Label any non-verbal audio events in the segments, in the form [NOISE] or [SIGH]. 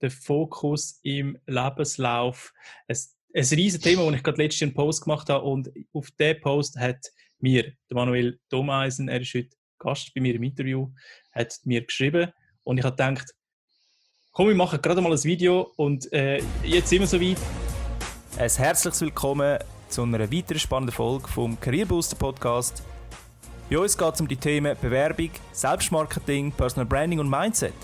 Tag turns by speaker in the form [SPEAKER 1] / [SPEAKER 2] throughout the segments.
[SPEAKER 1] der Fokus im Lebenslauf. Ein, ein riesiges Thema, das ich gerade letztens einen Post gemacht habe und auf diesen Post hat mir der Manuel Domeisen, er ist heute Gast bei mir im Interview, hat mir geschrieben und ich habe gedacht, komm, wir machen gerade mal ein Video und äh, jetzt sind wir so weit.
[SPEAKER 2] Ein herzliches Willkommen zu einer weiteren spannenden Folge vom Career Booster Podcast. Bei uns geht es um die Themen Bewerbung, Selbstmarketing, Personal Branding und Mindset.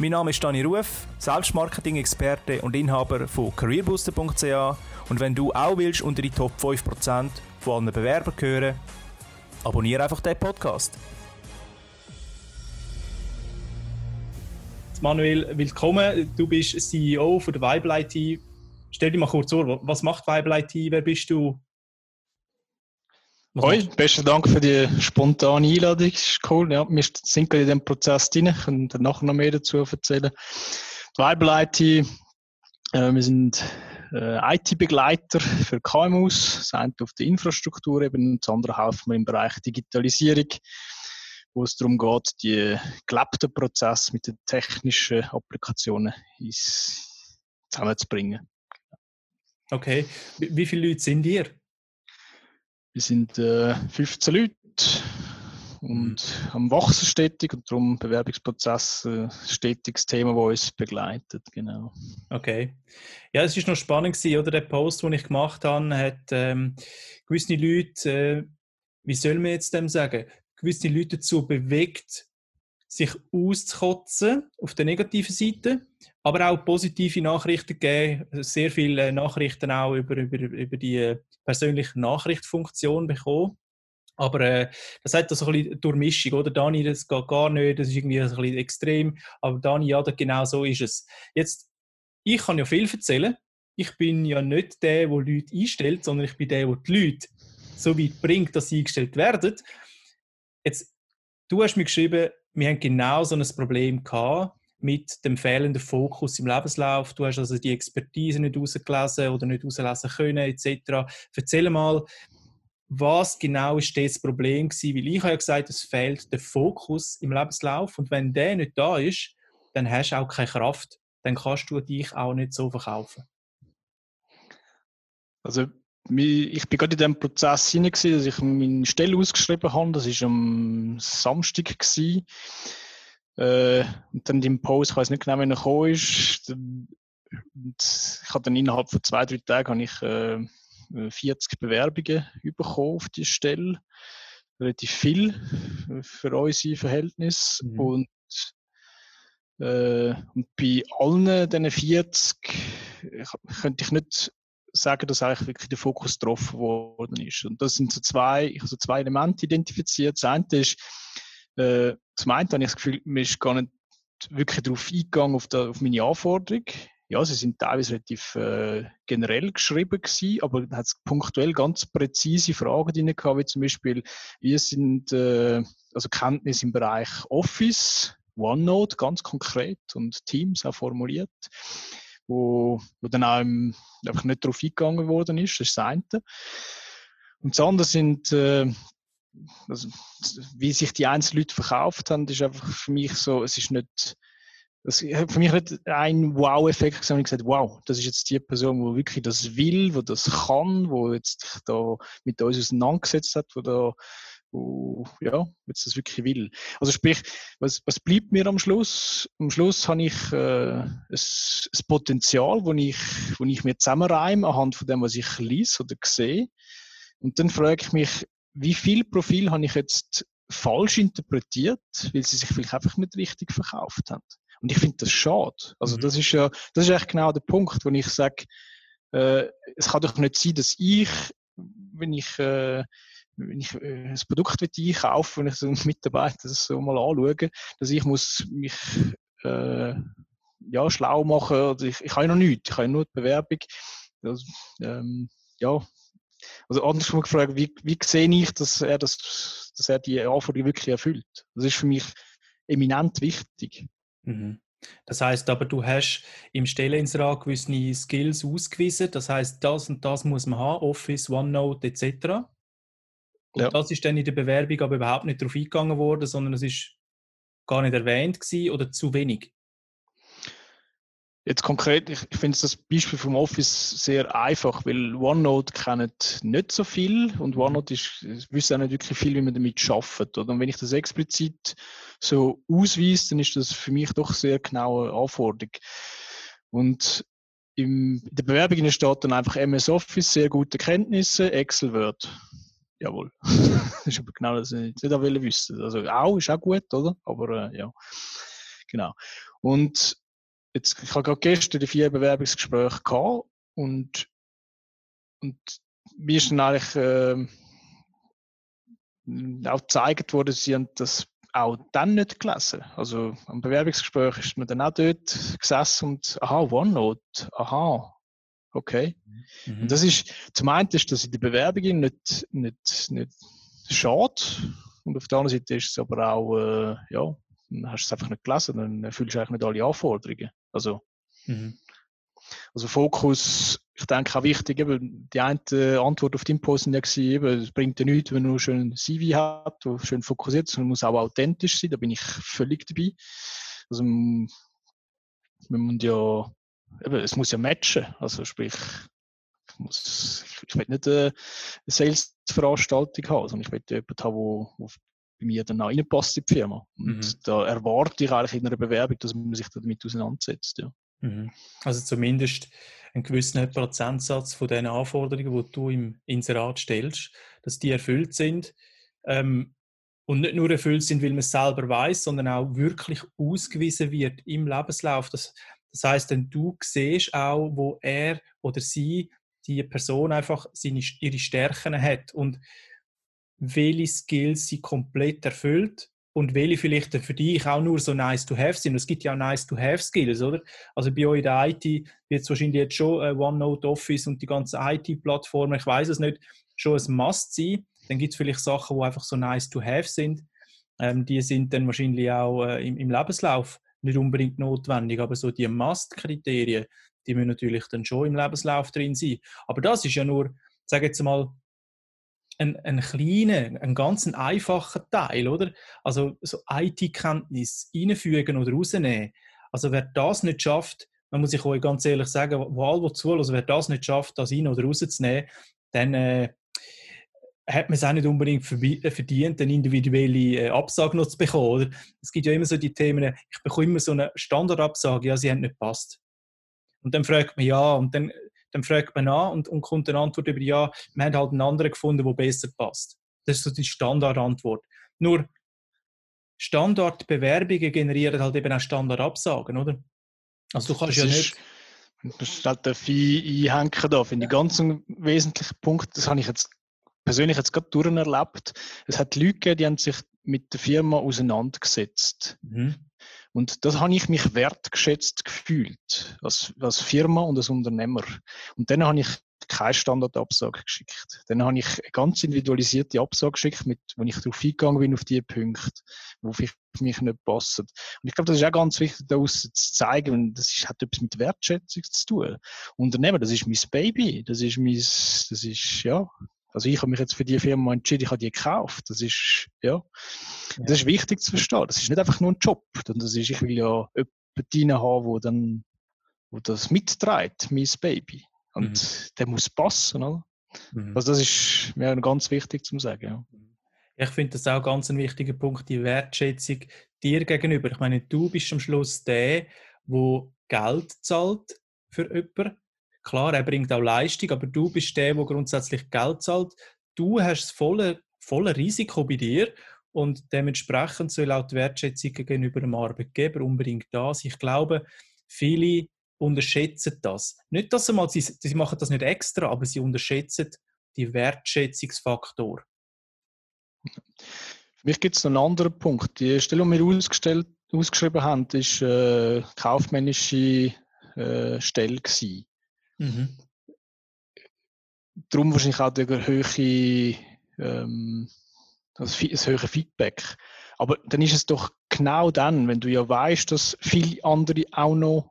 [SPEAKER 2] Mein Name ist Dani Ruf, Selbstmarketing-Experte und Inhaber von careerbooster.ch und wenn du auch willst unter die Top 5% von allen Bewerbern gehören, abonniere einfach den Podcast.
[SPEAKER 1] Manuel, willkommen. Du bist CEO von der Vibe IT. Stell dir mal kurz vor, was macht Vibe IT? Wer bist du?
[SPEAKER 3] Hoi, besten Dank für die spontane Einladung. Das ist cool. Ja, wir sind gerade in dem Prozess drin. Ich kann nachher noch mehr dazu erzählen. Vibe IT, äh, wir sind äh, IT-Begleiter für KMUs. Das eine auf der Infrastruktur eben, und das andere helfen wir im Bereich Digitalisierung, wo es darum geht, die gelebten Prozesse mit den technischen Applikationen zusammenzubringen.
[SPEAKER 1] Okay. Wie viele Leute sind ihr?
[SPEAKER 3] Wir sind äh, 15 Leute und mhm. am Wachsen stetig und darum Bewerbungsprozess äh, stetiges Thema, das uns begleitet. Genau.
[SPEAKER 1] Okay. Ja, es ist noch spannend gewesen, oder? Der Post, den ich gemacht habe, hat ähm, gewisse Leute, äh, wie soll man jetzt dem sagen, gewisse Leute dazu bewegt, sich auszukotzen auf der negativen Seite, aber auch positive Nachrichten geben, sehr viele Nachrichten auch über, über, über die äh, persönliche Nachrichtfunktion bekommen. Aber äh, das hat so ein bisschen Durchmischung, oder? Dani, das geht gar nicht, das ist irgendwie ein bisschen extrem. Aber Dani, ja, genau so ist es. Jetzt, ich kann ja viel erzählen. Ich bin ja nicht der, der Leute einstellt, sondern ich bin der, der die Leute so weit bringt, dass sie eingestellt werden. Jetzt, du hast mir geschrieben, wir haben genau so ein Problem gehabt mit dem fehlenden Fokus im Lebenslauf. Du hast also die Expertise nicht rausgelesen oder nicht rauslesen können, etc. Erzähl mal, was genau ist das Problem gewesen? Weil ich habe ja gesagt, es fehlt der Fokus im Lebenslauf und wenn der nicht da ist, dann hast du auch keine Kraft. Dann kannst du dich auch nicht so verkaufen.
[SPEAKER 3] Also ich bin gerade in dem Prozess hinein, dass ich meine Stelle ausgeschrieben habe. Das war am Samstag. Gewesen. Äh, und dann im Post, ich weiß nicht genau, wann er gekommen ist. Und ich habe dann innerhalb von zwei, drei Tagen habe ich, äh, 40 Bewerbungen bekommen auf die Stelle. Relativ viel für unsere Verhältnisse. Mhm. Und, äh, und bei allen diesen 40 könnte ich nicht sagen, dass eigentlich wirklich der Fokus getroffen worden ist. Und das sind so zwei, ich so zwei Elemente identifiziert. Das eine ist, äh, zum einen habe ich das Gefühl, man ist gar nicht wirklich darauf eingegangen, auf, der, auf meine Anforderung. Ja, sie sind teilweise relativ äh, generell geschrieben gewesen, aber hat es punktuell ganz präzise Fragen drin gehabt, wie zum Beispiel, wie sind äh, also Kenntnisse im Bereich Office, OneNote ganz konkret und Teams auch formuliert, wo, wo dann auch im, einfach nicht darauf eingegangen worden ist, das ist das eine. Und das andere sind äh, also, wie sich die einzelnen Leute verkauft haben, ist einfach für mich so, es ist nicht, das für mich nicht ein Wow-Effekt sondern ich gesagt, wow, das ist jetzt die Person, die wirklich das will, die das kann, die jetzt da mit uns auseinandergesetzt hat, wo da wo, ja, jetzt das wirklich will. Also sprich, was, was bleibt mir am Schluss? Am Schluss habe ich äh, ein, ein Potenzial, wo ich, wo ich mir zusammenreime anhand von dem, was ich lese oder sehe. Und dann frage ich mich, wie viel Profil habe ich jetzt falsch interpretiert, weil sie sich vielleicht einfach nicht richtig verkauft haben. Und ich finde das schade. Also mhm. das ist ja, das ist eigentlich genau der Punkt, wo ich sage, äh, es kann doch nicht sein, dass ich, wenn ich, äh, wenn ich äh, ein Produkt einkaufe, wenn ich so [LAUGHS] Mitarbeiter das so mal anschaue, dass ich muss mich äh, ja, schlau machen, oder ich, ich habe noch nichts, ich habe nur die Bewerbung. Das, ähm, ja, also andersrum gefragt, wie, wie sehe ich, dass er, das, dass er die Anforderungen wirklich erfüllt? Das ist für mich eminent wichtig.
[SPEAKER 1] Mhm. Das heißt aber, du hast im Stelleninserat gewisse Skills ausgewiesen. Das heißt, das und das muss man haben, Office, OneNote etc. Ja. das ist dann in der Bewerbung aber überhaupt nicht darauf eingegangen worden, sondern es ist gar nicht erwähnt gewesen oder zu wenig.
[SPEAKER 3] Jetzt konkret, ich, ich finde das Beispiel vom Office sehr einfach, weil OneNote kennt nicht so viel und OneNote ist, wissen auch nicht wirklich viel, wie man damit. Oder? Und wenn ich das explizit so ausweise, dann ist das für mich doch sehr genaue Anforderung. Und im, in der Bewerbung steht dann einfach MS Office, sehr gute Kenntnisse, Excel Word. Jawohl. [LAUGHS] das ist aber genau das, was ich nicht wissen Also auch ist auch gut, oder? Aber äh, ja, genau. Und jetzt, ich habe gerade gestern die vier Bewerbungsgespräche gehabt und, und mir ist dann eigentlich äh, auch gezeigt worden, sie haben das auch dann nicht gelesen. Also am Bewerbungsgespräch ist man dann auch dort gesessen und aha, OneNote, aha, okay. Mhm. Und das ist, zum einen ist das in der Bewerbung nicht, nicht, nicht schade und auf der anderen Seite ist es aber auch, äh, ja, dann hast du es einfach nicht gelesen, dann erfüllst du eigentlich nicht alle Anforderungen. Also, mhm. also Fokus, ich denke auch wichtig, eben, die eine Antwort auf deinen Post war eben, es bringt ja nichts, wenn man nur schön CV hat, wo schön fokussiert ist, sondern muss auch authentisch sein, da bin ich völlig dabei. Also, man muss ja, eben, es muss ja matchen, also sprich, ich, muss, ich will nicht eine Sales-Veranstaltung haben, sondern ich will jemanden haben, der bei mir dann auch reinpasst in die Firma. Und mhm. da erwarte ich eigentlich in einer Bewerbung, dass man sich damit auseinandersetzt. Ja.
[SPEAKER 1] Mhm. Also zumindest einen gewissen Prozentsatz von den Anforderungen, die du im Inserat stellst, dass die erfüllt sind. Ähm, und nicht nur erfüllt sind, weil man es selber weiß, sondern auch wirklich ausgewiesen wird im Lebenslauf. Das, das heißt, wenn du siehst auch, wo er oder sie, die Person einfach seine, ihre Stärken hat und welche Skills sie komplett erfüllt und welche vielleicht für dich auch nur so nice to have sind. Es gibt ja auch nice to have Skills, oder? Also bei euch in der IT wird es wahrscheinlich jetzt schon äh, OneNote Office und die ganzen IT-Plattformen, ich weiß es nicht, schon ein Must sein. Dann gibt es vielleicht Sachen, die einfach so nice to have sind. Ähm, die sind dann wahrscheinlich auch äh, im, im, Lebenslauf nicht unbedingt notwendig, aber so die Must-Kriterien, die müssen natürlich dann schon im Lebenslauf drin sein. Aber das ist ja nur, sage jetzt mal, ein, ein kleiner, ein ganz einfacher Teil, oder? Also so IT-Kenntnis einfügen oder rausnehmen. Also wer das nicht schafft, man muss ich euch ganz ehrlich sagen, wo alle zuhören, also wer das nicht schafft, das rein oder rauszunehmen, dann äh, hat man es auch nicht unbedingt äh, verdient, eine individuelle äh, Absage noch zu bekommen. Oder? Es gibt ja immer so die Themen, ich bekomme immer so eine Standardabsage, ja, sie haben nicht gepasst. Und dann fragt man, ja, und dann dann fragt man an und, und kommt eine Antwort über, ja, wir haben halt einen anderen gefunden, der besser passt. Das ist so die Standardantwort. Nur Standardbewerbungen generieren halt eben auch Standardabsagen, oder? Also du kannst das ja nicht...
[SPEAKER 3] Das halt darf ich einhängen da, finde ich ganz ein wesentlicher Punkt, das habe ich jetzt persönlich jetzt gerade durch erlebt. Es hat Leute gegeben, die haben sich mit der Firma auseinandergesetzt. Mhm. Und das habe ich mich wertgeschätzt gefühlt, als, als Firma und als Unternehmer. Und dann habe ich keine Standardabsage geschickt. Dann habe ich eine ganz individualisierte Absage geschickt, mit, wo ich darauf eingegangen bin, auf die Punkte, wo für mich nicht passen. Und ich glaube, das ist auch ganz wichtig, daraus zu zeigen, das ist, hat etwas mit Wertschätzung zu tun. Unternehmer, das ist mein Baby, das ist mein, das ist, ja, also ich habe mich jetzt für die Firma entschieden, ich habe die gekauft. Das ist, ja, das ist wichtig zu verstehen. Das ist nicht einfach nur ein Job. Das ist, ich will ja jemanden haben, wo dann, wo das mitträgt, mein Baby. Und mhm. der muss passen, oder? Mhm. Also das ist mir ganz wichtig zu sagen, ja.
[SPEAKER 1] Ich finde das auch ganz ein wichtiger Punkt, die Wertschätzung dir gegenüber. Ich meine, du bist am Schluss der, wo Geld zahlt für jemanden Klar, er bringt auch Leistung, aber du bist der, der grundsätzlich Geld zahlt. Du hast das volle, volle Risiko bei dir und dementsprechend soll auch die Wertschätzung gegenüber dem Arbeitgeber unbedingt da sein. Ich glaube, viele unterschätzen das. Nicht, dass sie mal, sie, sie machen das nicht extra, aber sie unterschätzen die Wertschätzungsfaktor.
[SPEAKER 3] Für mich gibt es einen anderen Punkt. Die Stelle, die wir ausgestellt, ausgeschrieben haben, ist äh, kaufmännische äh, Stelle gewesen. Mhm. Darum wahrscheinlich auch der hohe, ähm, das, das höhere Feedback. Aber dann ist es doch genau dann, wenn du ja weißt, dass viele andere auch noch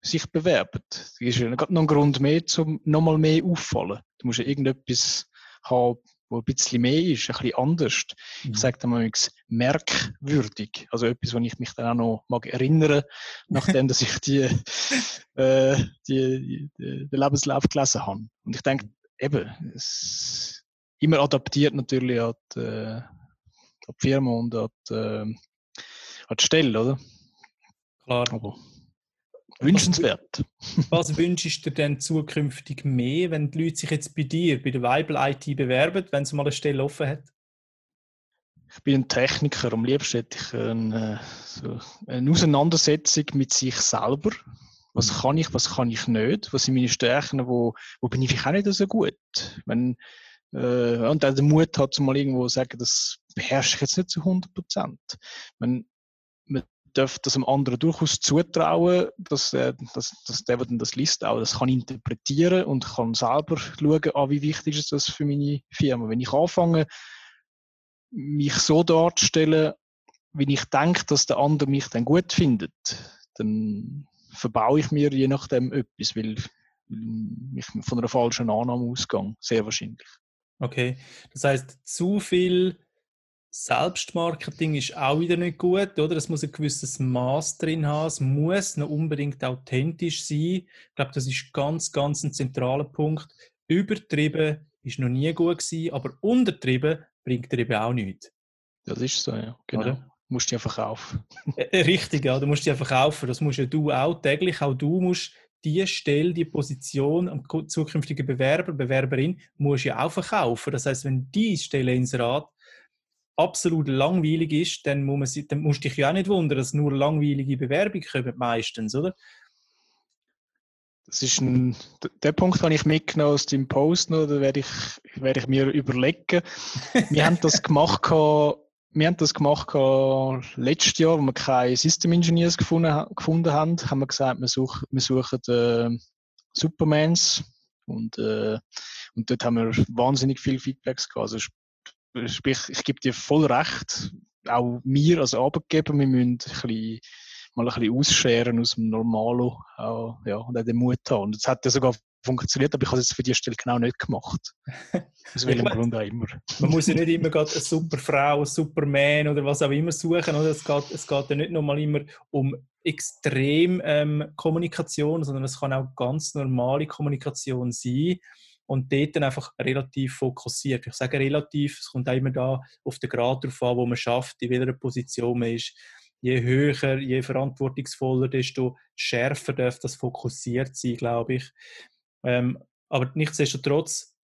[SPEAKER 3] sich bewerben. Das ist ja noch ein Grund mehr, um nochmal mehr auffallen. Du musst ja irgendetwas haben, wo ein bisschen mehr ist, ein bisschen anders. Mhm. Ich sage dann mal merkwürdig. Also etwas, wo ich mich dann auch noch mag erinnern, nachdem dass ich die, [LAUGHS] äh, die, die, den Lebenslauf gelesen habe. Und ich denke, eben, es immer adaptiert natürlich an die, an die Firma und an die, äh, an die Stelle, oder?
[SPEAKER 1] Klar. Aber
[SPEAKER 3] wünschenswert.
[SPEAKER 1] Was, wünschst du denn zukünftig mehr, wenn die Leute sich jetzt bei dir, bei der Weibel IT bewerben, wenn sie mal eine Stelle offen hat?
[SPEAKER 3] Ich bin ein Techniker. Am liebsten hätte ich eine, so eine Auseinandersetzung mit sich selber. Was mhm. kann ich, was kann ich nicht? Was sind meine Stärken? Wo, wo bin ich vielleicht auch nicht so gut? Wenn, äh, und auch den Mut hat, mal irgendwo zu sagen, das beherrsche ich jetzt nicht zu 100 Prozent. Man darf das dem anderen durchaus zutrauen, dass, äh, dass, dass der, der das liest, auch das kann interpretieren und kann selber schauen, ah, wie wichtig ist das für meine Firma. Wenn ich anfange, mich so darzustellen, wie ich denke, dass der andere mich dann gut findet, dann verbaue ich mir je nachdem etwas, weil ich von einer falschen Annahme ausgehe, sehr wahrscheinlich.
[SPEAKER 1] Okay, das heißt, zu viel Selbstmarketing ist auch wieder nicht gut, oder? Es muss ein gewisses Maß drin haben, es muss noch unbedingt authentisch sein. Ich glaube, das ist ganz, ganz ein zentraler Punkt. Übertrieben ist noch nie gut gewesen, aber untertrieben bringt dir eben auch nichts.
[SPEAKER 3] Das ist so, ja. Genau. Oder? Du musst dich einfach kaufen.
[SPEAKER 1] Richtig, ja. Du musst dich einfach kaufen. Das musst ja du auch täglich. Auch du musst die Stelle, die Position am zukünftigen Bewerber, Bewerberin, musst ja auch verkaufen. Das heißt, wenn die Stelle ins Rat absolut langweilig ist, dann, muss man, dann musst du dich ja auch nicht wundern, dass nur langweilige Bewerbungen kommen meistens, oder?
[SPEAKER 3] Das ist ein, der Punkt, den ich mitgenommen aus dem Post, noch, da werde ich, werde ich mir überlegen. Wir haben das gemacht, [LAUGHS] wir haben das gemacht letztes Jahr, wo wir keine System Engineers gefunden, gefunden haben, haben wir gesagt, wir suchen, wir suchen äh, Supermans und, äh, und dort haben wir wahnsinnig viele Feedbacks gehabt. Also sprich, ich gebe dir voll recht, auch mir als Arbeitgeber, wir müssen ein bisschen, mal ein bisschen ausscheren aus dem Normalo äh, ja, und auch den Mut haben. Und es hat ja sogar funktioniert, aber ich habe es jetzt für die Stelle genau nicht gemacht.
[SPEAKER 1] Aus [LAUGHS] welchem Grund auch immer. Man muss ja nicht [LAUGHS] immer eine super Frau, eine Superman oder was auch immer suchen. Oder? Es, geht, es geht ja nicht nochmal immer um extrem ähm, Kommunikation, sondern es kann auch ganz normale Kommunikation sein und dort dann einfach relativ fokussiert. Ich sage relativ, es kommt auch immer da auf den Grad drauf an, wo man schafft, in welcher Position man ist. Je höher, je verantwortungsvoller, desto schärfer darf das fokussiert sein, glaube ich. Ähm, aber nichtsdestotrotz,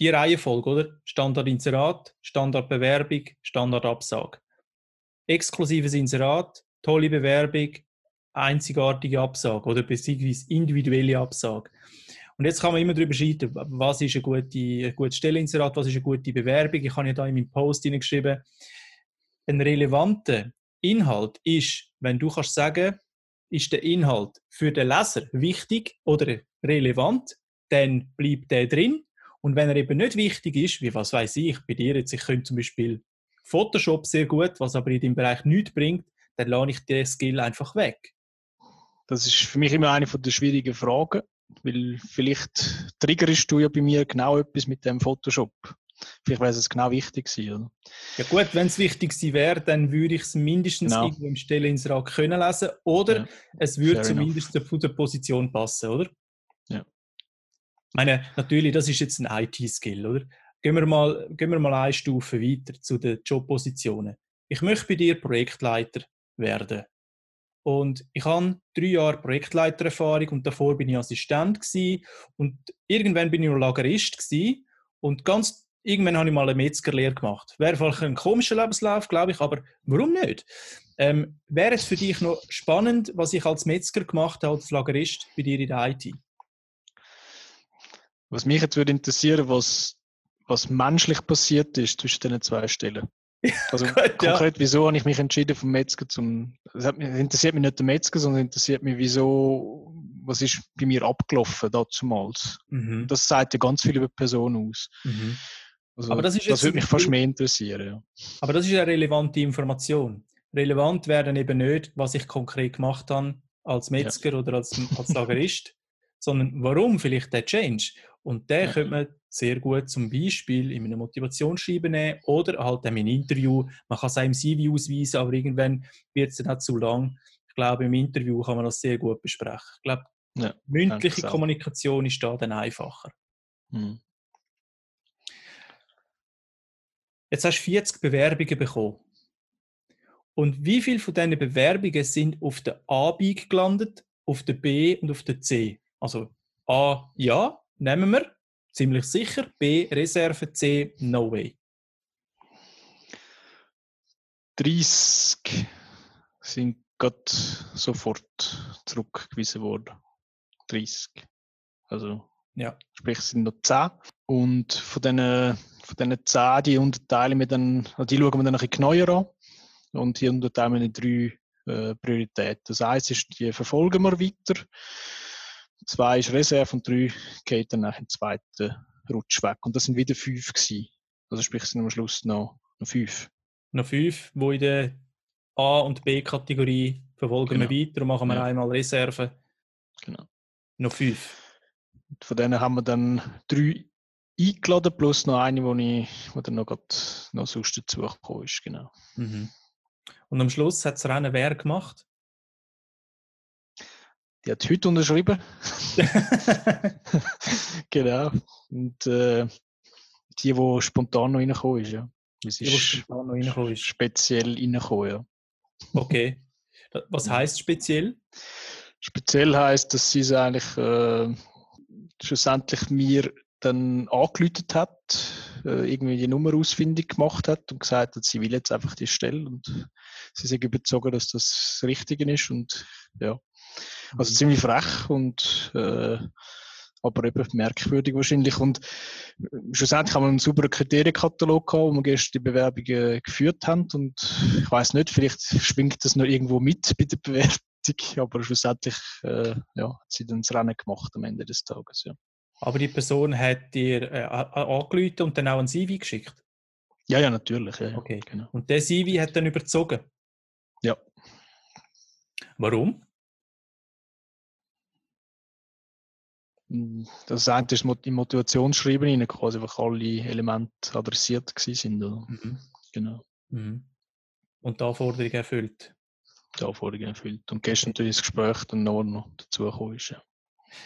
[SPEAKER 1] die Reihenfolge, oder? Standardinserat, Standardbewerbung, Standardabsage. Exklusives Inserat, tolle Bewerbung, einzigartige Absage oder beziehungsweise individuelle Absage. Und jetzt kann man immer darüber streiten, was ist gute, ein gutes Stellinserat, was ist eine gute Bewerbung. Ich habe ja da in meinem Post hineingeschrieben, ein relevanter Inhalt ist, wenn du kannst sagen, ist der Inhalt für den Leser wichtig oder relevant, dann bleibt der drin. Und wenn er eben nicht wichtig ist, wie was weiß ich, bei dir jetzt, ich könnte zum Beispiel Photoshop sehr gut, was aber in dem Bereich nichts bringt, dann lade ich den Skill einfach weg.
[SPEAKER 3] Das ist für mich immer eine der schwierigen Fragen, weil vielleicht triggerst du ja bei mir genau etwas mit dem Photoshop. Vielleicht wäre es genau wichtig gewesen, oder?
[SPEAKER 1] Ja gut, wenn es wichtig gewesen wäre, dann würde ich es mindestens genau. irgendwo im Stellinserat können lesen oder ja. es würde zumindest enough. zu der Position passen, oder?
[SPEAKER 3] Ja.
[SPEAKER 1] Ich meine, natürlich, das ist jetzt ein IT-Skill, oder? Gehen wir, mal, gehen wir mal eine Stufe weiter zu den Jobpositionen. Ich möchte bei dir Projektleiter werden. Und ich habe drei Jahre Projektleitererfahrung und davor bin ich Assistent gewesen. und irgendwann bin ich noch Lagerist gewesen. und ganz irgendwann habe ich mal eine Metzgerlehre gemacht. Wäre vielleicht ein komischer Lebenslauf, glaube ich, aber warum nicht? Ähm, wäre es für dich noch spannend, was ich als Metzger gemacht habe, als Lagerist bei dir in der IT?
[SPEAKER 3] Was mich jetzt würde interessieren, was, was menschlich passiert ist zwischen diesen zwei Stellen. Also Gut, konkret, ja. wieso habe ich mich entschieden vom Metzger zum. Es interessiert mich nicht der Metzger, sondern interessiert mich, wieso, was ist bei mir abgelaufen damals. Mhm. Das sagt ja ganz viel über die Person aus. Mhm. Also, aber das, ist das würde mich fast mehr interessieren. Ja.
[SPEAKER 1] Aber das ist eine relevante Information. Relevant wäre dann eben nicht, was ich konkret gemacht habe als Metzger ja. oder als, als Lagerist, [LAUGHS] sondern warum vielleicht der Change. Und den könnte man sehr gut zum Beispiel in einem Motivationsschreiben nehmen oder halt in einem Interview. Man kann es auch im CV ausweisen, aber irgendwann wird es dann auch zu lang. Ich glaube, im Interview kann man das sehr gut besprechen. Ich glaube,
[SPEAKER 3] Ja,
[SPEAKER 1] mündliche. Kommunikation ist da dann einfacher.
[SPEAKER 3] Mhm.
[SPEAKER 1] Jetzt hast du 40 Bewerbungen bekommen. Und wie viele von diesen Bewerbungen sind auf der A-Bieg gelandet, auf der B und auf der C? Also A, ja, nehmen wir, ziemlich sicher. B, Reserve, C, no way.
[SPEAKER 3] 30 sind gerade sofort zurückgewiesen worden. 30. Also,
[SPEAKER 1] Ja.
[SPEAKER 3] sprich, es sind noch 10. Und von diesen, von diesen 10, die unterteilen wir dann, also die schauen wir dann ein bisschen genauer an. Und hier unterteilen wir in drei äh, Prioritäten. Das eins ist, die verfolgen wir weiter. Zwei ist Reserve und drei geht dann nach dem zweiten Rutsch weg. Und das sind wieder fünf gewesen. Also sprich, es sind am Schluss noch, noch fünf.
[SPEAKER 1] Noch fünf, wo in der A- und B-Kategorie verfolgen wir
[SPEAKER 3] Genau.
[SPEAKER 1] weiter und machen wir
[SPEAKER 3] Ja.
[SPEAKER 1] einmal Reserve.
[SPEAKER 3] Genau.
[SPEAKER 1] Noch fünf.
[SPEAKER 3] Von denen haben wir dann drei eingeladen, plus noch eine, wo, ich, wo dann noch, grad, noch sonst dazugekommen ist. Genau.
[SPEAKER 1] Mhm. Und am Schluss hat das Rennen wer gemacht?
[SPEAKER 3] Die hat heute unterschrieben. [LAUGHS] genau. Und äh, die, die spontan noch reingekommen ist, ja. Es
[SPEAKER 1] Die, die
[SPEAKER 3] ist
[SPEAKER 1] spontan noch reingekommen ist.
[SPEAKER 3] speziell reingekommen, ja.
[SPEAKER 1] Okay. Was heißt speziell?
[SPEAKER 3] Speziell heisst, dass sie es eigentlich äh, schlussendlich mir dann angelötet hat, äh, irgendwie die Nummer ausfindig gemacht hat und gesagt hat, sie will jetzt einfach die Stelle und sie sind überzeugt, dass das das Richtige ist und ja, also ziemlich frech und äh, aber eben merkwürdig wahrscheinlich und äh, schlussendlich haben wir einen sauberen Kriterienkatalog gehabt, wo wir gestern die Bewerbungen geführt haben und ich weiß nicht, vielleicht schwingt das noch irgendwo mit bei der Bewerbung, aber schlussendlich äh, ja, hat sie dann das Rennen gemacht am Ende des Tages. Ja,
[SPEAKER 1] Aber die Person hat dir äh, a- a- angerufen und dann auch ein CV geschickt.
[SPEAKER 3] ja, ja natürlich. Ja,
[SPEAKER 1] Okay.
[SPEAKER 3] Genau.
[SPEAKER 1] Und der CV hat dann überzogen.
[SPEAKER 3] Ja.
[SPEAKER 1] Warum?
[SPEAKER 3] Das eine ist im Motivationsschreiben rein, quasi einfach alle Elemente adressiert sind. Oder?
[SPEAKER 1] Mhm.
[SPEAKER 3] Genau,
[SPEAKER 1] Mhm. Und die Anforderung erfüllt.
[SPEAKER 3] die Anforderungen erfüllt. Und gestern natürlich das Gespräch dann noch, noch dazugekommen ist. Ja.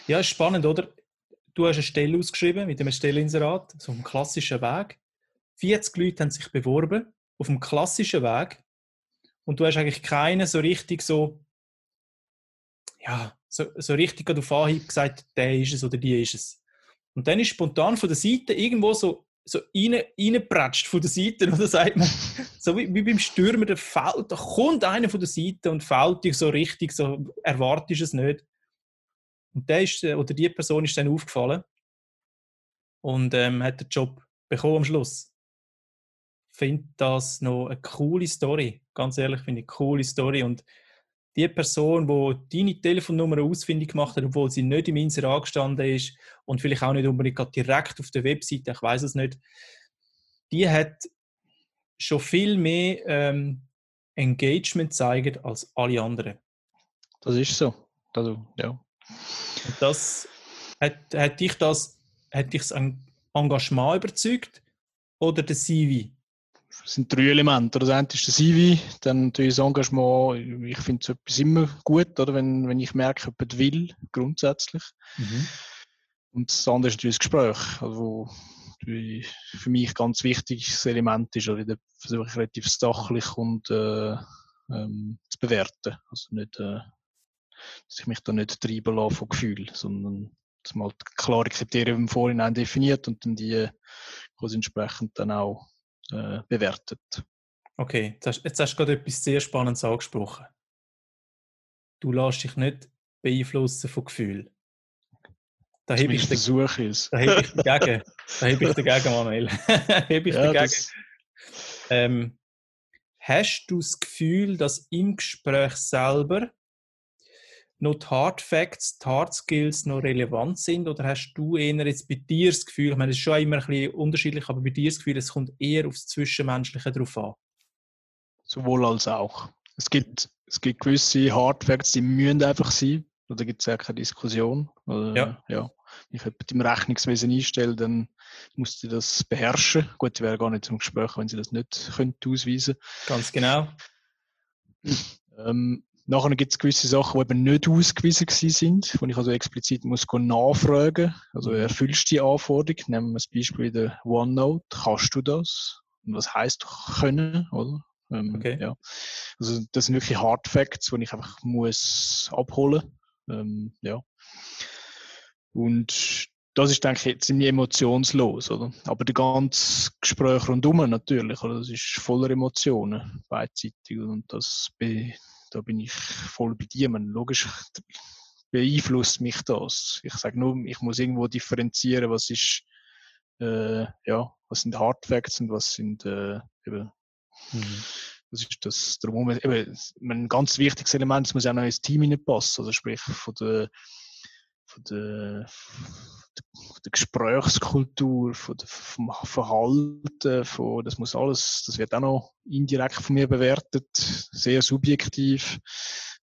[SPEAKER 1] Ja, ist spannend, oder? Du hast eine Stelle ausgeschrieben mit einem Stellinserat, so einem klassischen Weg. 40 Leute haben sich beworben auf dem klassischen Weg und du hast eigentlich keinen so richtig so, ja, so, so richtig auf Anhieb gesagt, der ist es oder die ist es. Und dann ist spontan von der Seite irgendwo so, so rein, reingepratscht von der Seite, oder sagt man, [LAUGHS] so wie, wie beim Stürmer, der fällt, da kommt einer von der Seite und fällt dich so richtig, so erwartest es nicht. Und der ist, äh, oder die Person ist dann aufgefallen und ähm, hat den Job bekommen am Schluss. Ich finde das noch eine coole Story. Ganz ehrlich, finde ich eine coole Story. Und die Person, die deine Telefonnummer ausfindig gemacht hat, obwohl sie nicht im Inserat gestanden ist und vielleicht auch nicht unbedingt direkt auf der Webseite, ich weiß es nicht, die hat schon viel mehr ähm, Engagement gezeigt als alle anderen.
[SPEAKER 3] Das ist so. Also, ja.
[SPEAKER 1] Und das hat, hat dich das hat dich das Eng- Engagement überzeugt oder der CV?
[SPEAKER 3] Es sind drei Elemente. Das eine ist der CV, dann das Engagement. Ich finde so etwas immer gut, oder? Wenn, wenn ich merke, jemand will, grundsätzlich. Und das andere ist natürlich das Gespräch, also wo für mich ganz wichtiges Element ist. Also da versuche ich relativ sachlich und äh, ähm, zu bewerten. Also nicht, äh, dass ich mich da nicht treiben lasse von Gefühl, sondern dass man halt klare Kriterien im Vorhinein definiert und dann die quasi entsprechend dann auch äh, bewertet.
[SPEAKER 1] Okay, jetzt hast, jetzt hast du gerade etwas sehr Spannendes angesprochen. Du lässt dich nicht beeinflussen von Gefühl. Da hebe ich,
[SPEAKER 3] versuche es.
[SPEAKER 1] da heb ich dagegen. [LAUGHS] Da heb ich dagegen, Manuel. heb ich
[SPEAKER 3] Ja,
[SPEAKER 1] dagegen. Ähm, hast du das Gefühl, dass im Gespräch selber noch die Hard Facts, die Hard Skills noch relevant sind? Oder hast du eher jetzt bei dir das Gefühl, ich meine, es ist schon immer ein bisschen unterschiedlich, aber bei dir das Gefühl, es kommt eher aufs Zwischenmenschliche drauf an?
[SPEAKER 3] sowohl als auch. Es gibt, es gibt gewisse Hardfacts, die müssen einfach sein. Da gibt es ja keine Diskussion. Oder,
[SPEAKER 1] Ja.
[SPEAKER 3] ja. Wenn ich jemanden im Rechnungswesen einstelle, dann muss sie das beherrschen. Gut, die wäre gar nicht zum Gespräch, wenn sie das nicht könnte ausweisen
[SPEAKER 1] Ganz genau.
[SPEAKER 3] ähm, Nachher gibt es gewisse Sachen, die eben nicht ausgewiesen sind, wo ich also explizit muss nachfragen Also
[SPEAKER 1] Mhm.
[SPEAKER 3] erfüllst du die Anforderung? Nehmen wir das Beispiel der OneNote. Kannst du das? Und was heisst können, oder? Ähm,
[SPEAKER 1] Okay.
[SPEAKER 3] ja. Also das sind wirklich Hard Facts, die ich einfach muss abholen. Ähm, ja. Und das ist, denke ich, jetzt ziemlich emotionslos, oder? Aber der ganze Gespräch rundum natürlich, oder? Das ist voller Emotionen, beidseitig. Und das, da bin ich voll bei dir. Man, logisch [LAUGHS] beeinflusst mich das. Ich sage nur, ich muss irgendwo differenzieren, was ist, äh, ja, was sind Hard Facts und was sind äh, eben
[SPEAKER 1] Mhm.
[SPEAKER 3] das ist das darum, eben, ein ganz wichtiges Element, es muss auch noch ins Team hineinpassen. Also sprich von der, von der, von der Gesprächskultur, von der, vom Verhalten, von, das muss alles, das wird auch noch indirekt von mir bewertet, sehr subjektiv.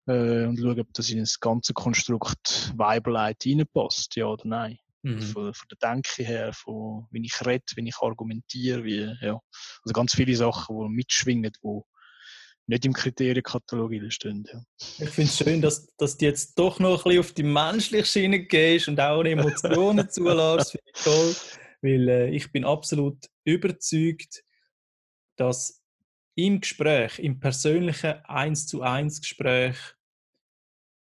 [SPEAKER 3] Äh, und schauen, ob das in das ganze Konstrukt Weibeleit reinpasst, ja oder nein.
[SPEAKER 1] Mhm.
[SPEAKER 3] Von, von der Denke her, von wie ich rede, wie ich argumentiere, wie, ja. Also ganz viele Sachen, die mitschwingen, die nicht im Kriterienkatalog stehen. Ja.
[SPEAKER 1] Ich finde es schön, dass, dass du jetzt doch noch ein bisschen auf die menschliche Schiene gehst und auch Emotionen [LAUGHS] zulässt. Finde ich toll. Weil äh, ich bin absolut überzeugt, dass im Gespräch, im persönlichen 1 zu 1 Gespräch,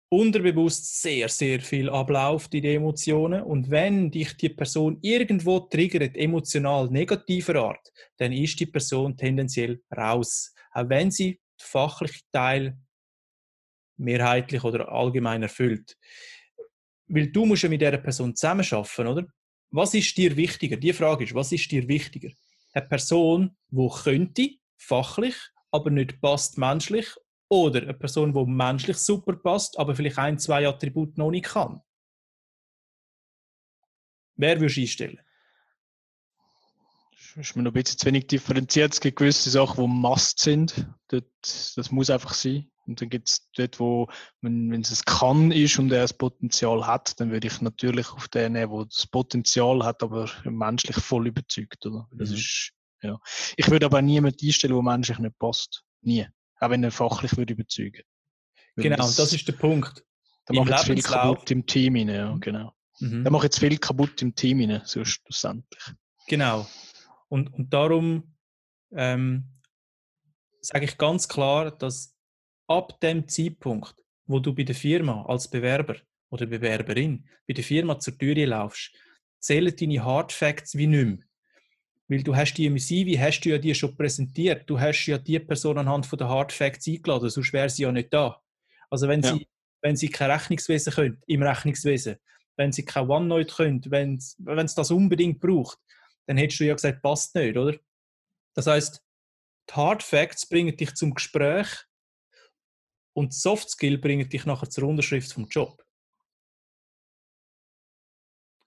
[SPEAKER 1] unterbewusst sehr, sehr viel abläuft in den Emotionen. Und wenn dich die Person irgendwo triggert, emotional negativer Art, dann ist die Person tendenziell raus. Auch wenn sie den fachlichen Teil mehrheitlich oder allgemein erfüllt. Weil du musst ja mit dieser Person zusammenarbeiten, oder? Was ist dir wichtiger? Die Frage ist, was ist dir wichtiger? Eine Person, die könnte, fachlich, aber nicht passt menschlich, oder eine Person, die menschlich super passt, aber vielleicht ein, zwei Attribute noch nicht kann? Wer würdest du einstellen?
[SPEAKER 3] Das ist mir noch ein bisschen zu wenig differenziert. Es gibt gewisse Sachen, die Must sind. Dort, das muss einfach sein. Und dann gibt es dort, wo, wenn, wenn es es kann ist und er das Potenzial hat, dann würde ich natürlich auf den nehmen, der das Potenzial hat, aber menschlich voll überzeugt. Oder? Das
[SPEAKER 1] Mhm.
[SPEAKER 3] ist, ja. Ich würde aber niemanden einstellen, der menschlich nicht passt. Nie. Auch wenn er fachlich würde überzeugen. Weil
[SPEAKER 1] Genau, das, ist der Punkt.
[SPEAKER 3] Da
[SPEAKER 1] im
[SPEAKER 3] macht jetzt viel kaputt im Team rein, ja, genau.
[SPEAKER 1] Mhm.
[SPEAKER 3] Da macht jetzt viel kaputt im Team rein, so schlussendlich.
[SPEAKER 1] Genau. Und, und darum ähm, sage ich ganz klar, dass ab dem Zeitpunkt, wo du bei der Firma als Bewerber oder Bewerberin bei der Firma zur Tür laufst, zählen deine Hard Facts wie nicht mehr. Weil du hast die im CV, hast du ja die schon präsentiert. Du hast ja die Person anhand von der Hard Facts eingeladen, sonst wäre sie ja nicht da. Also wenn,
[SPEAKER 3] Ja.
[SPEAKER 1] sie, wenn sie kein Rechnungswesen können, im Rechnungswesen, wenn sie kein OneNote können, wenn es das unbedingt braucht, dann hättest du ja gesagt, passt nicht, oder? Das heißt, die Hard Facts bringen dich zum Gespräch und die Soft Skill bringen dich nachher zur Unterschrift vom Job.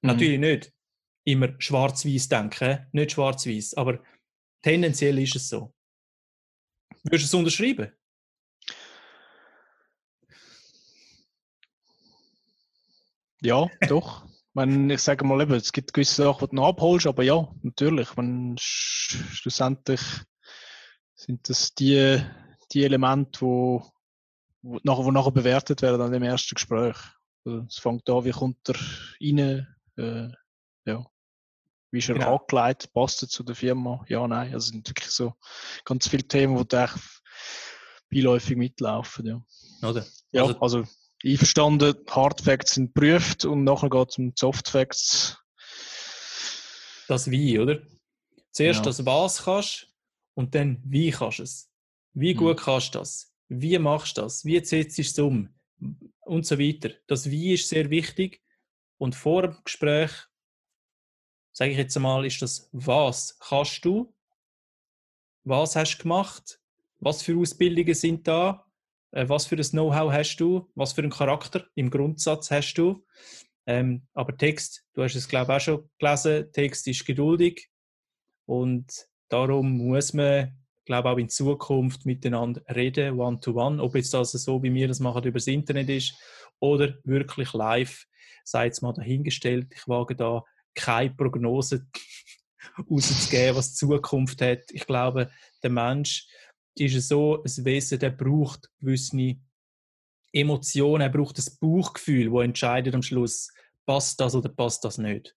[SPEAKER 3] Mhm.
[SPEAKER 1] Natürlich nicht immer schwarz-weiß denken, nicht schwarz-weiß, aber tendenziell ist es so. Würdest du es unterschreiben?
[SPEAKER 3] Ja, doch. Wenn, ich sage mal eben, es gibt gewisse Sachen, die du noch abholst, aber ja, natürlich. Wenn, sch schlussendlich sind das die, die Elemente, wo, wo, nachher, wo nachher bewertet werden an dem ersten Gespräch. Also, es fängt an, wie kommt er rein, äh, ja. Wie ist er
[SPEAKER 1] Genau.
[SPEAKER 3] angelegt, passt er zu der Firma, ja, nein. Also es sind wirklich so ganz viele Themen, die beiläufig mitlaufen, ja.
[SPEAKER 1] Oder?
[SPEAKER 3] Ja,
[SPEAKER 1] Also-
[SPEAKER 3] also, einverstanden, Hard Facts sind geprüft und nachher geht es um Soft Facts.
[SPEAKER 1] Das Wie, oder? Zuerst
[SPEAKER 3] Ja.
[SPEAKER 1] das Was kannst und dann Wie kannst du es. Wie
[SPEAKER 3] Mhm.
[SPEAKER 1] gut kannst du das? Wie machst du das? Wie setzt du es um? Und so weiter. Das Wie ist sehr wichtig. Und vor dem Gespräch, sage ich jetzt einmal, ist das Was kannst du? Was hast du gemacht? Was für Ausbildungen sind da? Äh, Was für ein Know-how hast du? Was für einen Charakter im Grundsatz hast du? Ähm, aber Text, du hast es glaube ich auch schon gelesen, Text ist geduldig und darum muss man, glaube auch in Zukunft miteinander reden, one-to-one. Ob jetzt das so, wie wir das machen, über das Internet ist oder wirklich live, sei es mal dahingestellt. Ich wage da keine Prognose [LAUGHS] rauszugeben, was die Zukunft hat. Ich glaube, der Mensch ist so ein Wesen, der braucht gewisse Emotionen, er braucht das Bauchgefühl, wo entscheidet am Schluss, passt das oder passt das nicht.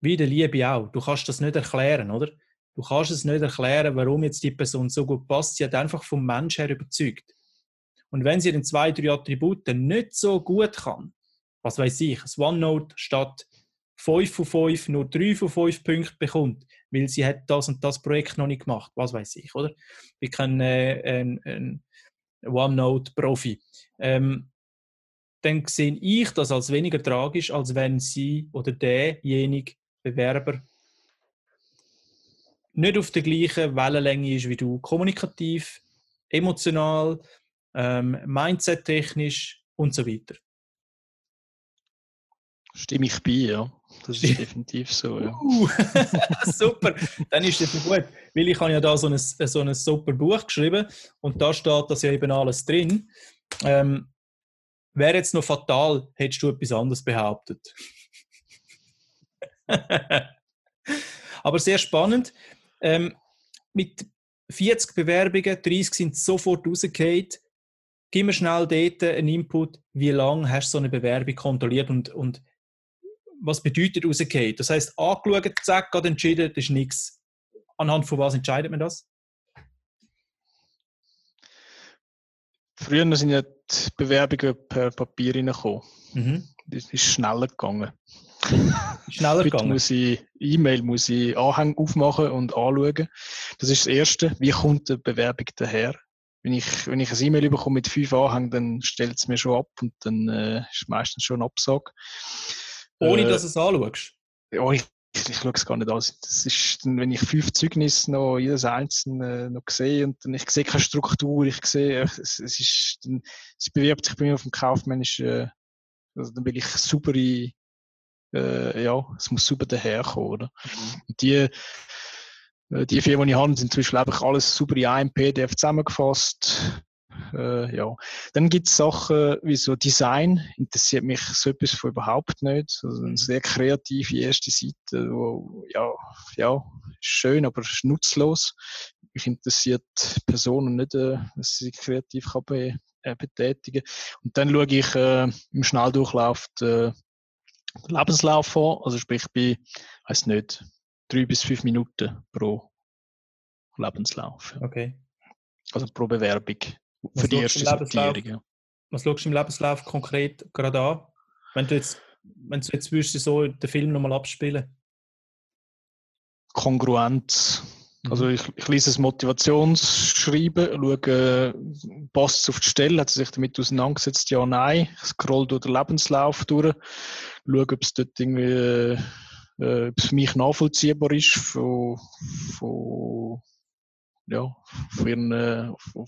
[SPEAKER 1] Wie der Liebe auch. Du kannst das nicht erklären, oder? Du kannst es nicht erklären, warum jetzt die Person so gut passt. Sie hat einfach vom Mensch her überzeugt. Und wenn sie den zwei, drei Attribute nicht so gut kann, was weiß ich, das OneNote statt 5 von 5 nur 3 von 5 Punkten bekommt, weil sie hat das und das Projekt noch nicht gemacht, was weiß ich, oder? Wir kennen äh, einen, einen OneNote-Profi. Ähm, dann sehe ich das als weniger tragisch, als wenn sie oder derjenige Bewerber nicht auf der gleichen Wellenlänge ist wie du. Kommunikativ, emotional, ähm, mindset-technisch und so weiter.
[SPEAKER 3] Stimme ich bei, ja. Das ist [LAUGHS] definitiv so, ja.
[SPEAKER 1] Uh, [LAUGHS] super, dann ist das gut. Weil ich habe ja da so ein, so ein super Buch geschrieben und da steht das ja eben alles drin. Ähm, Wäre jetzt noch fatal, hättest du etwas anderes behauptet. [LAUGHS] Aber sehr spannend. Ähm, mit 40 Bewerbungen, 30 sind sofort rausgefallen. Gib mir schnell dort einen Input, wie lange hast du so eine Bewerbung kontrolliert und, und was bedeutet rausgefallen? Das heißt, angeschaut, zack, gerade entschieden, das ist nichts. Anhand von was entscheidet man das?
[SPEAKER 3] Früher sind ja die Bewerbungen per Papier reingekommen. Mhm. Das ist schneller gegangen.
[SPEAKER 1] Schneller [LAUGHS] gegangen.
[SPEAKER 3] muss ich E-Mail muss ich Anhänge aufmachen und anschauen. Das ist das Erste. Wie kommt die Bewerbung daher? Wenn ich, wenn ich ein E-Mail bekomme mit fünf Anhängen, dann stellt es mir schon ab und dann äh, ist meistens schon ein Absage.
[SPEAKER 1] Ohne äh, dass du es anschaust?
[SPEAKER 3] Ja, ich, ich schaue es gar nicht an. Das ist, wenn ich fünf Zeugnisse noch jedes einzelne noch sehe und dann, ich sehe keine Struktur, ich sehe, es, es ist, dann, es bewirbt sich bei mir auf dem kaufmännischen, also dann will ich saubere äh, ja, es muss super daherkommen, oder? Mhm. Und die, äh, die vier, die ich habe, sind zum Beispiel einfach alles super in einem PDF zusammengefasst. Äh, ja. Dann gibt es Sachen wie so Design, interessiert mich so etwas von überhaupt nicht. Also eine mhm. sehr kreative erste Seite, wo, ja, ja, schön, aber nutzlos. Mich interessiert Personen nicht, äh, was sie kreativ kann be äh, betätigen. Und dann schaue ich äh, im Schnelldurchlauf äh, Lebenslauf vor, also sprich bei, weiß nicht, drei bis fünf Minuten pro Lebenslauf.
[SPEAKER 1] Okay.
[SPEAKER 3] Also pro Bewerbung
[SPEAKER 1] für die erste Sortierung. Was schaust du im Lebenslauf konkret gerade an? Wenn du jetzt, wenn du jetzt würdest, so den Film nochmal abspielen?
[SPEAKER 3] Kongruenz. Also mhm. ich, ich lese das Motivationsschreiben, schaue, passt es auf die Stelle, hat sie sich damit auseinandergesetzt, ja, nein. Ich scroll durch den Lebenslauf durch, schaue, ob es dort irgendwie, äh, ob es für mich nachvollziehbar ist von, von, ja, von ihren, äh, von,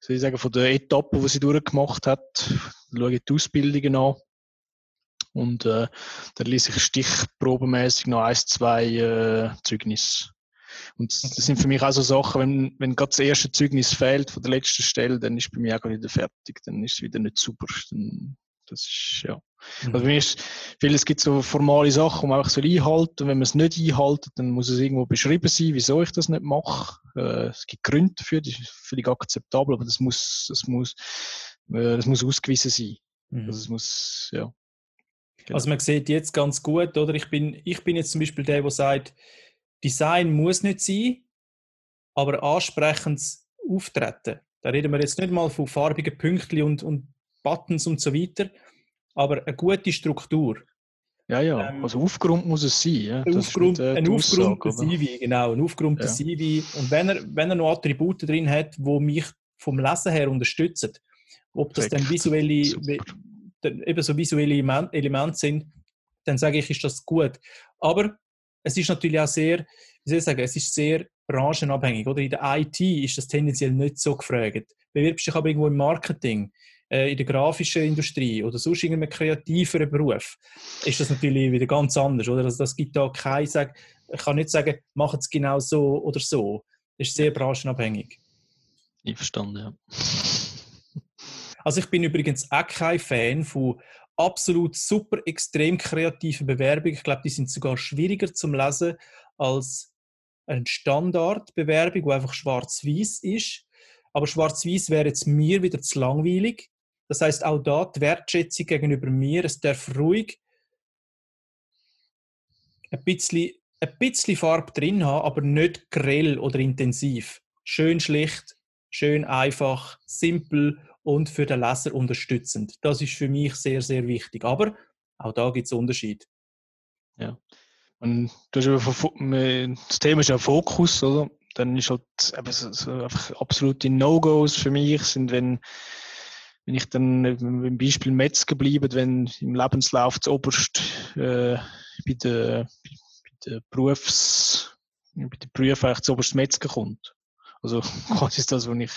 [SPEAKER 3] soll ich sagen, von der Etappe, die sie durchgemacht hat, schaue die Ausbildungen an. Und äh, dann lese ich stichprobenmäßig noch ein, zwei äh, Zeugnisse. Und das sind für mich auch so Sachen, wenn, wenn gerade das erste Zeugnis fehlt von der letzten Stelle, dann ist bei mir auch wieder fertig, dann ist es wieder nicht super. Dann, das ist, ja. Mhm. Also, ist, viel, es gibt so formale Sachen, die man einfach so einhalten. Wenn man es nicht einhalten, dann muss es irgendwo beschrieben sein, wieso ich das nicht mache. Äh, es gibt Gründe dafür, das ist völlig akzeptabel, aber das muss, das muss, äh, das muss ausgewiesen sein. Mhm. Also, es muss, ja.
[SPEAKER 1] Genau. Also man sieht jetzt ganz gut, oder? Ich bin, ich bin jetzt zum Beispiel der, der sagt, Design muss nicht sein, aber ansprechendes Auftreten. Da reden wir jetzt nicht mal von farbigen Pünktchen und, und Buttons und so weiter, aber eine gute Struktur.
[SPEAKER 3] Ja, ja, ähm, also Aufgrund muss es sein. Ja?
[SPEAKER 1] Ein Aufgrund, nicht, äh, ein Aufgrund CV, genau, ein Aufgrund ja. CV. Und wenn er, wenn er noch Attribute drin hat, die mich vom Lesen her unterstützen, ob das dann visuelle, eben so visuelle Elemente sind, dann sage ich, ist das gut. Aber es ist natürlich auch sehr, wie soll ich sagen, es ist sehr branchenabhängig. Oder in der IT ist das tendenziell nicht so gefragt. Bewirbst dich aber irgendwo im Marketing, in der grafischen Industrie oder sonst irgendeinem kreativeren Beruf, ist das natürlich wieder ganz anders. Oder? Also das gibt da kein, sag, ich kann nicht sagen, mach es genau so oder so. Das ist sehr branchenabhängig.
[SPEAKER 3] Ich verstanden, ja. [LAUGHS]
[SPEAKER 1] Also ich bin übrigens auch kein Fan von absolut super extrem kreativen Bewerbungen. Ich glaube, die sind sogar schwieriger zum Lesen als eine Standardbewerbung, die einfach schwarz-weiß ist. Aber schwarz-weiß wäre jetzt mir wieder zu langweilig. Das heißt auch da die Wertschätzung gegenüber mir. Es darf ruhig ein bisschen, ein bisschen Farbe drin haben, aber nicht grell oder intensiv. Schön schlicht, schön einfach, simpel und für den Leser unterstützend. Das ist für mich sehr, sehr wichtig. Aber auch da gibt es Unterschied.
[SPEAKER 3] Ja. Und das, das Thema ist ja Fokus, oder? Dann ist halt so einfach absolute No-Gos für mich sind, wenn, wenn ich dann im Beispiel Metzger bleibe, wenn im Lebenslauf zu oberst äh, bei der, bei der Berufs, bei den Berufen eigentlich zu oberst Metzger kommt. Also [LAUGHS] quasi das, was ich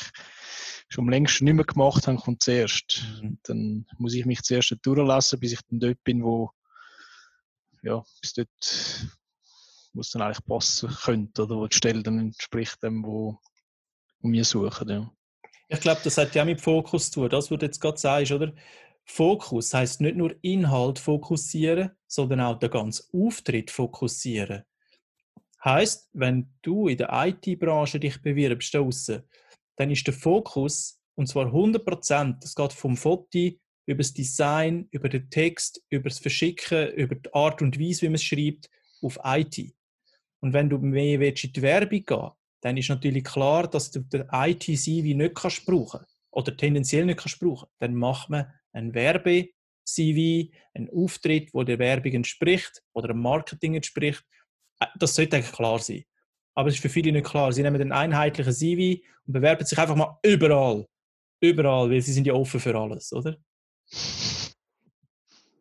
[SPEAKER 3] schon längst nicht mehr gemacht habe, kommt zuerst. Mhm. Dann muss ich mich zuerst durchlassen, bis ich dann dort bin, wo ja, bis dort, es dann eigentlich passen könnte, oder wo die Stelle dann entspricht dem, wo, wo wir suchen. Ja.
[SPEAKER 1] Ich glaube, das hat ja mit Fokus zu tun. Das, was du jetzt gerade sagst, oder? Fokus heißt nicht nur Inhalt fokussieren, sondern auch den ganzen Auftritt fokussieren. Heißt, wenn du in der IT-Branche dich bewirbst, dann ist der Fokus, und zwar 100 Prozent, das geht vom Foto über das Design, über den Text, über das Verschicken, über die Art und Weise, wie man es schreibt, auf IT. Und wenn du mehr willst, in die Werbung gehen dann ist natürlich klar, dass du den IT-CV nicht kannst brauchen oder tendenziell nicht kannst brauchen. Dann macht man ein Werbe-CV, einen Auftritt, wo der Werbung entspricht oder dem Marketing entspricht. Äh, das sollte eigentlich klar sein. Aber es ist für viele nicht klar. Sie nehmen den einheitlichen CV und bewerben sich einfach mal überall. Überall, weil sie sind ja offen für alles, oder?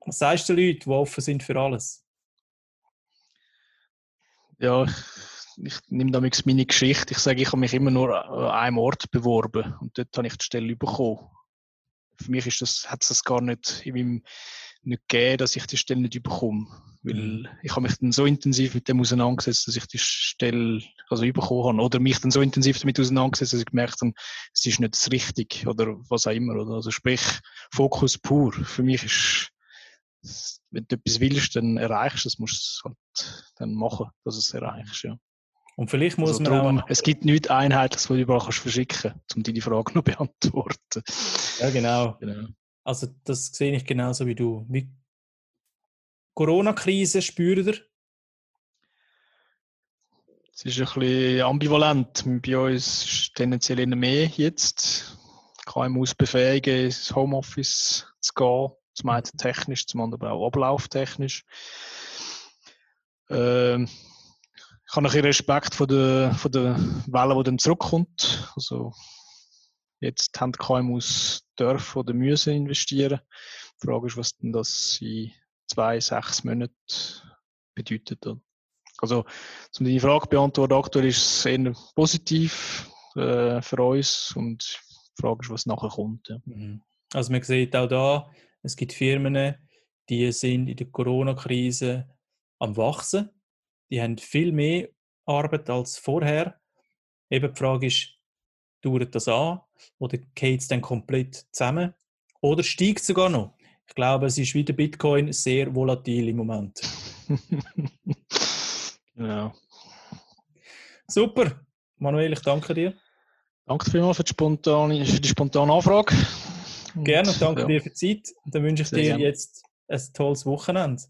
[SPEAKER 1] Was sagst du den Leuten, die offen sind für alles?
[SPEAKER 3] Ja, ich nehme damit meine Geschichte. Ich sage, ich habe mich immer nur an einem Ort beworben und dort habe ich die Stelle bekommen. Für mich ist das, hat es das gar nicht in meinem nicht gegeben, dass ich die Stelle nicht bekomme. Weil mhm. ich habe mich dann so intensiv mit dem auseinandergesetzt, dass ich die Stelle also bekommen habe. Oder mich dann so intensiv damit auseinandergesetzt, dass ich gemerkt habe, es ist nicht das Richtige oder was auch immer. Oder? Also sprich, Fokus pur. Für mich ist, wenn du etwas willst, dann erreichst du es, musst du es halt dann machen, dass du es erreichst. Ja.
[SPEAKER 1] Und vielleicht muss also man darum, auch...
[SPEAKER 3] Es gibt nichts Einheitliches, was du überall kannst verschicken kannst, um deine Frage noch [LAUGHS] beantworten.
[SPEAKER 1] Ja, genau. genau. Also das sehe ich genauso wie du. Wie Corona-Krise spürt ihr?
[SPEAKER 3] Es ist ein bisschen ambivalent. Bei uns ist tendenziell eher mehr jetzt. KMUs befähigen, ins Homeoffice zu gehen. Zum einen technisch, zum anderen aber auch ablauftechnisch. Ähm, ich habe ein Respekt vor der, vor der Welle, die dann zurückkommt. Also, jetzt haben die KMUs dürfen oder müssen investieren. Die Frage ist, was denn das in zwei, sechs Monaten bedeutet. Also, um die Frage zu beantworten, aktuell ist es eher positiv äh, für uns und die Frage ist, was nachher kommt. Ja. Mhm.
[SPEAKER 1] Also man sieht auch da, es gibt Firmen, die sind in der Corona-Krise am Wachsen. Die haben viel mehr Arbeit als vorher. Eben die Frage ist, dauert das an oder geht es dann komplett zusammen oder steigt es sogar noch? Ich glaube, es ist wie der Bitcoin sehr volatil im Moment. [LAUGHS]
[SPEAKER 3] ja.
[SPEAKER 1] Super. Manuel, ich danke dir.
[SPEAKER 3] Danke vielmals für die spontane, für die spontane Anfrage.
[SPEAKER 1] Gerne und danke ja. dir für die Zeit. Und dann wünsche ich Sehr dir gerne. jetzt ein tolles Wochenende.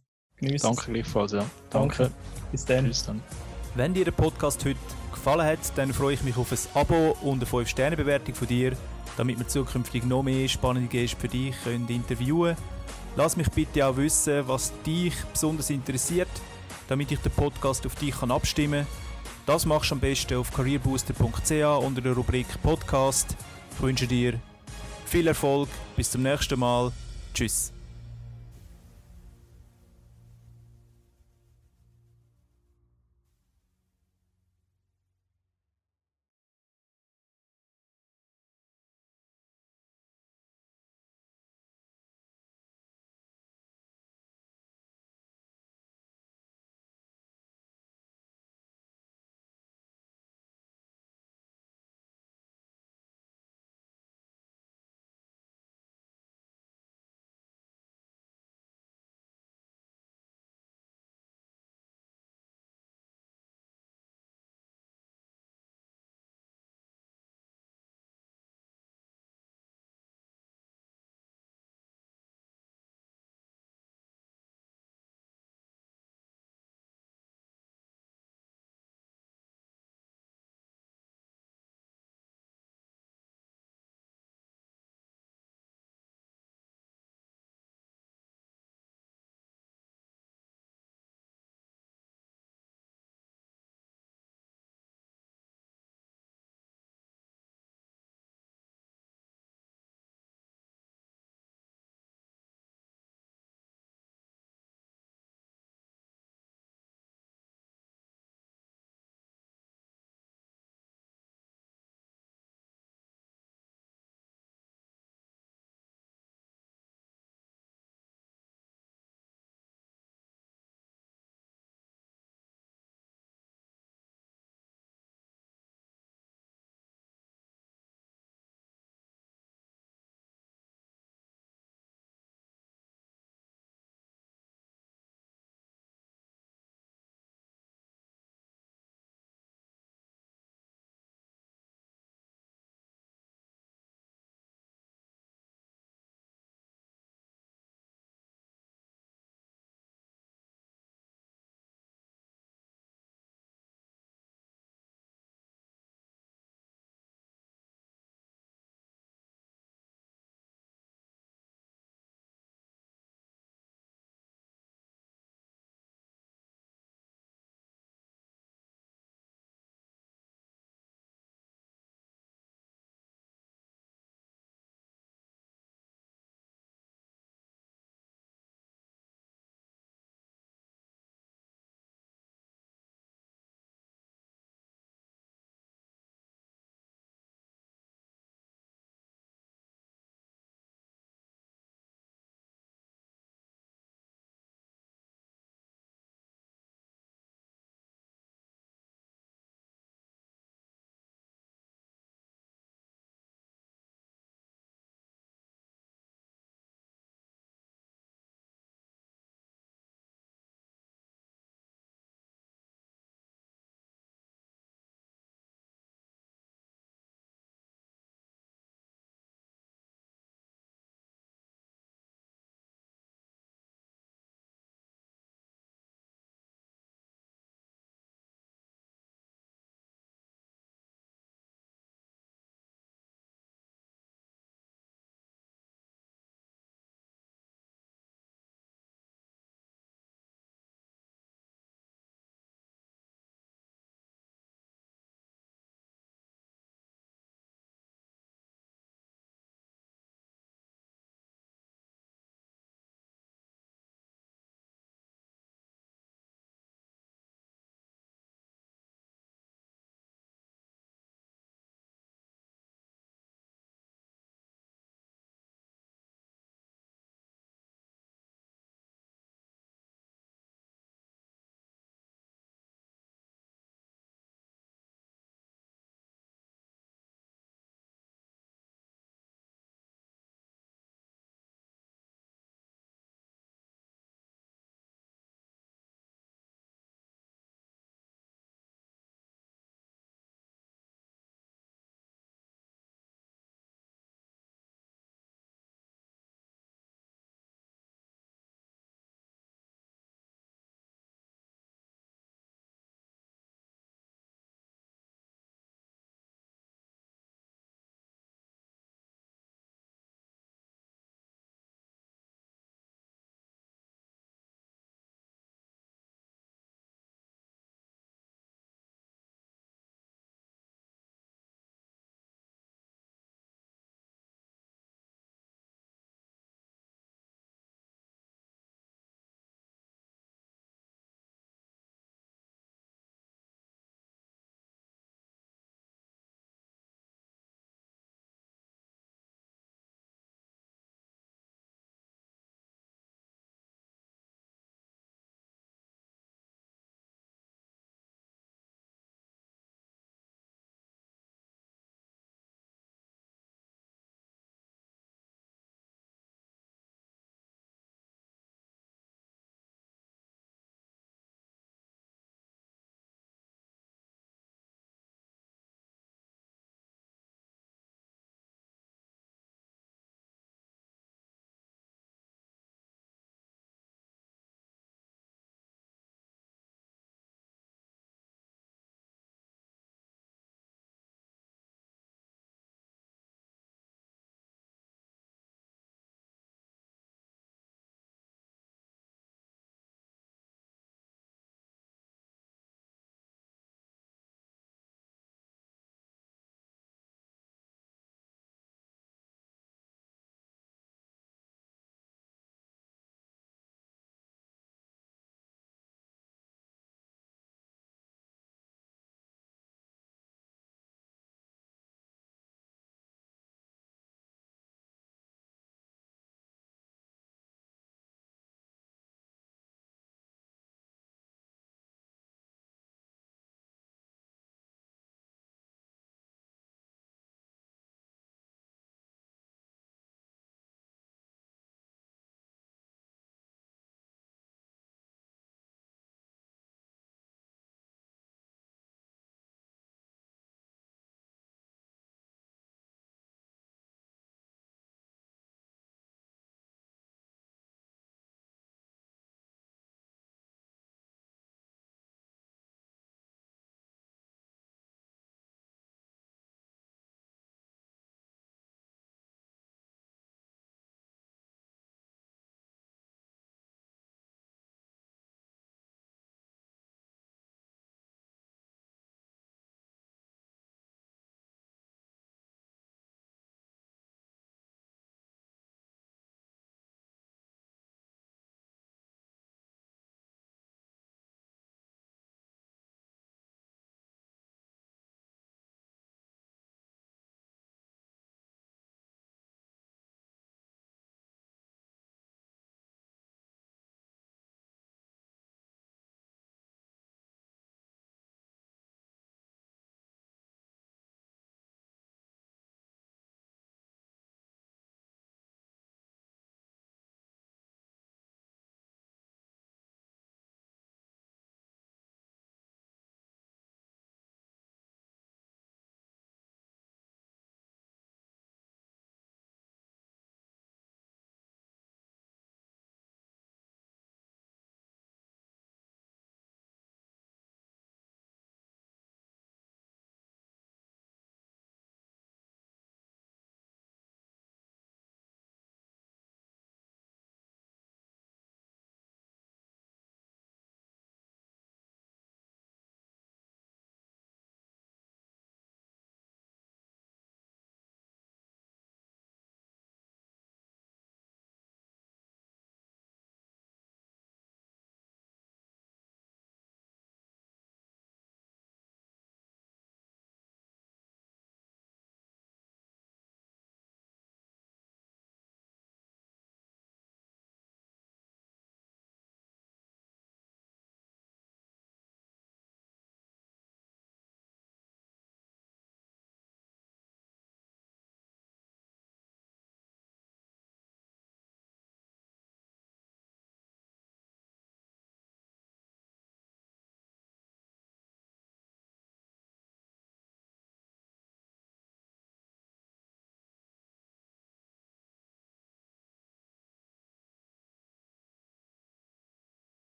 [SPEAKER 3] Genieß Danke gleichfalls, ja. Danke. danke.
[SPEAKER 1] Bis dann. Bis dann.
[SPEAKER 2] Wenn dir der Podcast heute gefallen hat, dann freue ich mich auf ein Abo und eine 5-Sterne-Bewertung von dir, damit wir zukünftig noch mehr spannende Gäste für dich können interviewen können. Lass mich bitte auch wissen, was dich besonders interessiert, damit ich den Podcast auf dich abstimmen kann. Das machst du am besten auf careerbooster.ch unter der Rubrik Podcast. Ich wünsche dir viel Erfolg, bis zum nächsten Mal. Tschüss.